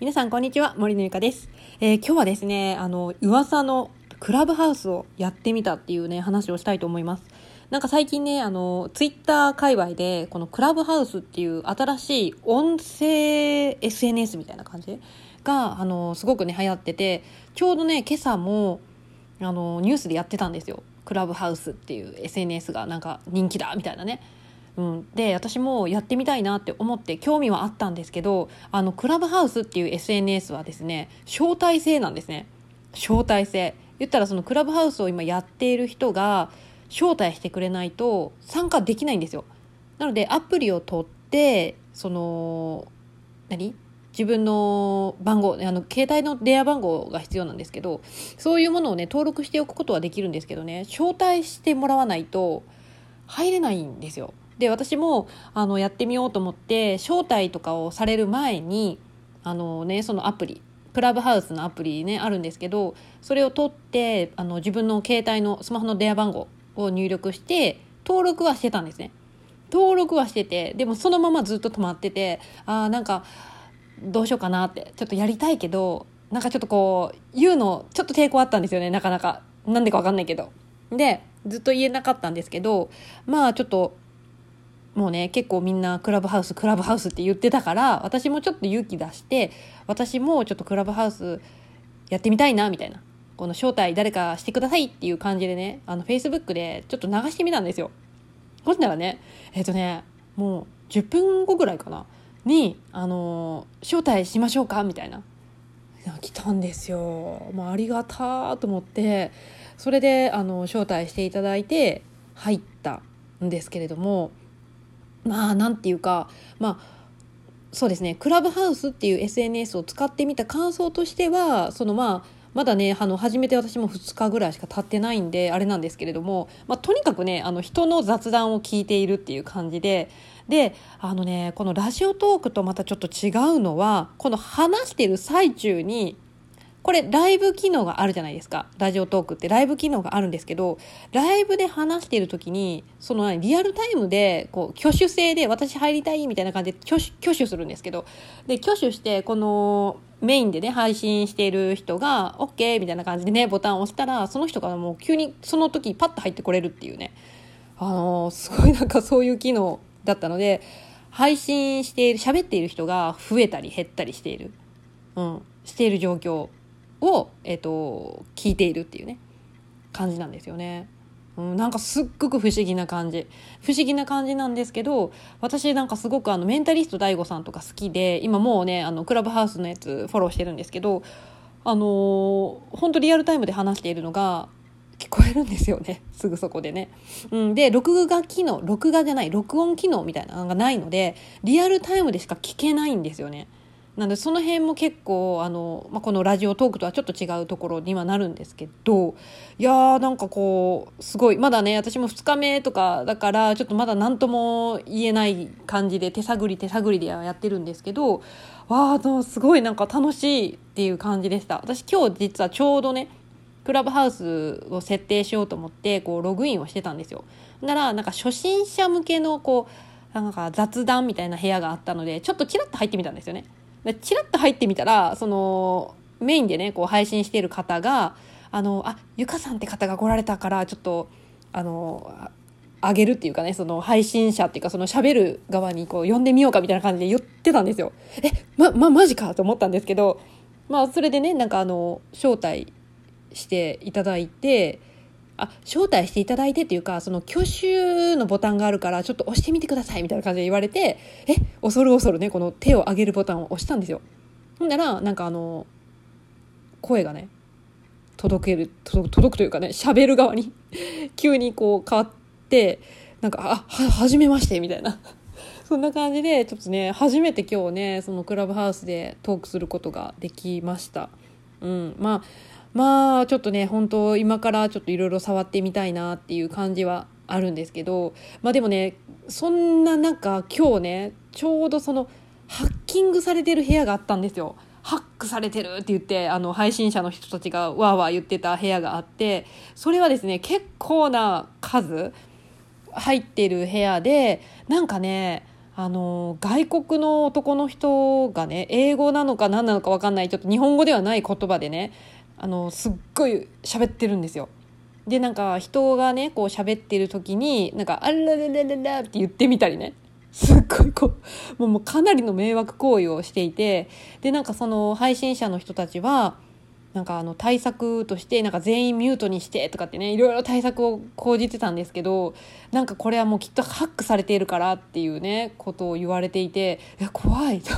皆さんこんにちは森のゆかです、えー今日はですねあの噂のクラブハウスをやってみたっていうね話をしたいと思います。なんか最近ねあのツイッター界隈でこのクラブハウスっていう新しい音声 SNS みたいな感じがあのすごくね流行っててちょうどね今朝もあのニュースでやってたんですよ。クラブハウスっていう SNS がなんか人気だみたいなね。うん、で私もやってみたいなって思って興味はあったんですけどあのクラブハウスっていう SNS はですね招待制なんですね。招待制。言ったらそのクラブハウスを今やっている人が招待してくれないと参加できないんですよ。なのでアプリを取ってその何？自分の番号あの携帯の電話番号が必要なんですけどそういうものをね登録しておくことはできるんですけどね招待してもらわないと入れないんですよ。で私もあのやってみようと思って招待とかをされる前にあの、ね、そのアプリクラブハウスのアプリねあるんですけどそれを取ってあの自分の携帯のスマホの電話番号を入力して登録はしてたんですね。登録はしててでもそのままずっと止まっててあーなんかどうしようかなってちょっとやりたいけどなんかちょっとこう言うのちょっと抵抗あったんですよねなかなか。なんでかわかんないけど。でずっと言えなかったんですけどまあちょっともうね結構みんなクラブハウスクラブハウスって言ってたから私もちょっと勇気出して私もちょっとクラブハウスやってみたいなみたいな。この招待誰かしてくださいっていう感じでねあの Facebook でちょっと流してみたんですよ。ほんならねえっ、とねもう10分後ぐらいかなにあの招待しましょうかみたいな。来たんですよ、もうありがたーと思って。それであの招待していただいて入ったんですけれどもまあなんていうかまあそうですねクラブハウスっていう SNS を使ってみた感想としてはそのまあまだねあの初めて私も2日ぐらいしか経ってないんであれなんですけれども、まあ、とにかくねあの人の雑談を聞いているっていう感じでであのねこのラジオトークとまたちょっと違うのはこの話してる最中にこれライブ機能があるじゃないですか。ラジオトークって。ライブ機能があるんですけどライブで話している時にそのリアルタイムでこう挙手制で私入りたいみたいな感じで挙手挙手するんですけどで挙手してこのメインでね配信している人が OK みたいな感じでねボタンを押したらその人がもう急にその時パッと入ってこれるっていうね。あのーすごいなんかそういう機能だったので配信している喋っている人が増えたり減ったりしている、うん、している状況。を、えっと聞いているっていうね感じなんですよね。うん、なんかすっごく不思議な感じ不思議な感じなんですけど私なんかすごくあのメンタリスト DAIGO さんとか好きで今もうねあのクラブハウスのやつフォローしてるんですけどあのー本当リアルタイムで話しているのが聞こえるんですよね すぐそこでね。うん、で録画機能録画じゃない録音機能みたいなのがないのでリアルタイムでしか聞けないんですよね。なのでその辺も結構あの、まあ、このラジオトークとはちょっと違うところにはなるんですけどいやーなんかこうすごいまだね私も2日目とかだからちょっとまだ何とも言えない感じで手探り手探りでやってるんですけどわーすごいなんか楽しいっていう感じでした。私今日実はちょうどねクラブハウスを設定しようと思ってこうログインをしてたんですよ。ならなんか初心者向けのこうなんか雑談みたいな部屋があったのでちょっとチラッと入ってみたんですよね。でチラッと入ってみたらそのメインでねこう配信してる方があのあゆかさんって方が来られたからちょっとあのあげるっていうかねその配信者っていうかその喋る側にこう呼んでみようかみたいな感じで言ってたんですよ。えままマジかと思ったんですけどまあそれでねなんかあの招待していただいてあ招待していただいてっていうかその挙手のボタンがあるからちょっと押してみてくださいみたいな感じで言われてえ恐る恐るねこの手を上げるボタンを押したんですよ。ほんならなんかあの声がね届ける届く届くというかね喋る側に急にこう変わってなんかあは初めましてみたいな。そんな感じでちょっとね初めて今日ねそのクラブハウスでトークすることができました。うんまあまあちょっとね本当今からちょっといろいろ触ってみたいなっていう感じはあるんですけどまあでもねそんな中今日ねちょうどそのハッキングされてる部屋があったんですよ。ハックされてるって言ってあの配信者の人たちがわーわー言ってた部屋があってそれはですね結構な数入ってる部屋でなんかねあの外国の男の人がね英語なのか何なのか分かんないちょっと日本語ではない言葉でねあのすっごい喋ってるんですよ。でなんか人がねこう喋ってる時になんか「あららららら」って言ってみたりね。すっごいこうもうかなりの迷惑行為をしていて。でなんかその配信者の人たちはなんかあの対策としてなんか全員ミュートにしてとかってねいろいろ対策を講じてたんですけどなんかこれはもうきっとハックされているからっていうねことを言われていていや怖い。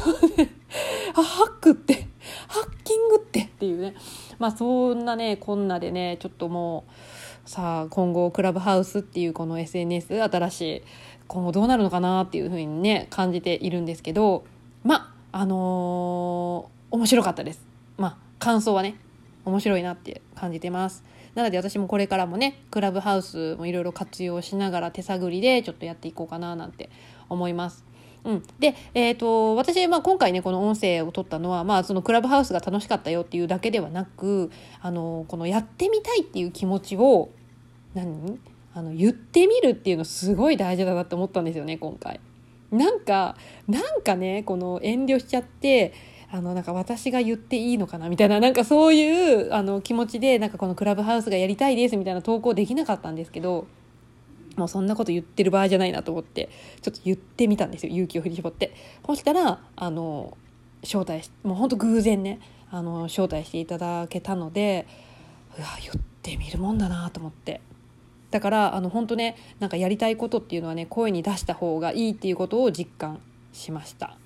あハックって。ハッキングってっていうね。まあそんなねこんなでねちょっともうさあ今後クラブハウスっていうこの SNS 新しい今後どうなるのかなっていうふうにね感じているんですけどまああのー、面白かったです。まあ感想はね面白いなって感じてますなので私もこれからもねクラブハウスもいろいろ活用しながら手探りでちょっとやっていこうかななんて思いますうん、で、えーと、私、まあ、今回ねこの音声を撮ったのは、まあ、そのクラブハウスが楽しかったよっていうだけではなくあのこのやってみたいっていう気持ちを何？あの言ってみるっていうのすごい大事だなって思ったんですよね今回。なんかなんかねこの遠慮しちゃってあのなんか私が言っていいのかなみたいななんかそういうあの気持ちでなんかこのクラブハウスがやりたいですみたいな投稿できなかったんですけどもうそんなこと言ってる場合じゃないなと思ってちょっと言ってみたんですよ勇気を振り絞って。そしたらあの招待しもうほんと偶然ねあの招待していただけたのでうわ言ってみるもんだなと思って。だからあの本当ねなんかやりたいことっていうのはね声に出した方がいいっていうことを実感しました。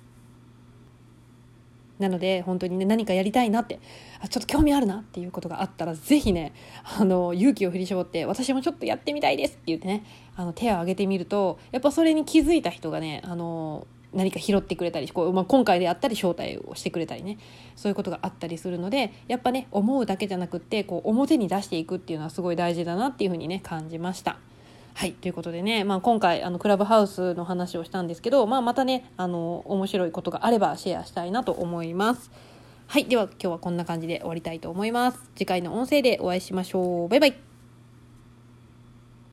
なので本当にね何かやりたいなってあちょっと興味あるなっていうことがあったら是非ねあの勇気を振り絞って私もちょっとやってみたいですって言ってねあの手を挙げてみるとやっぱそれに気づいた人がねあの何か拾ってくれたりこう、まあ、今回であったり招待をしてくれたりねそういうことがあったりするのでやっぱね思うだけじゃなくってこう表に出していくっていうのはすごい大事だなっていうふうにね感じました。はいということでね、まあ、今回あのクラブハウスの話をしたんですけど、まあ、またねあの面白いことがあればシェアしたいなと思います。はいでは今日はこんな感じで終わりたいと思います。次回の音声でお会いしましょう。バイバイ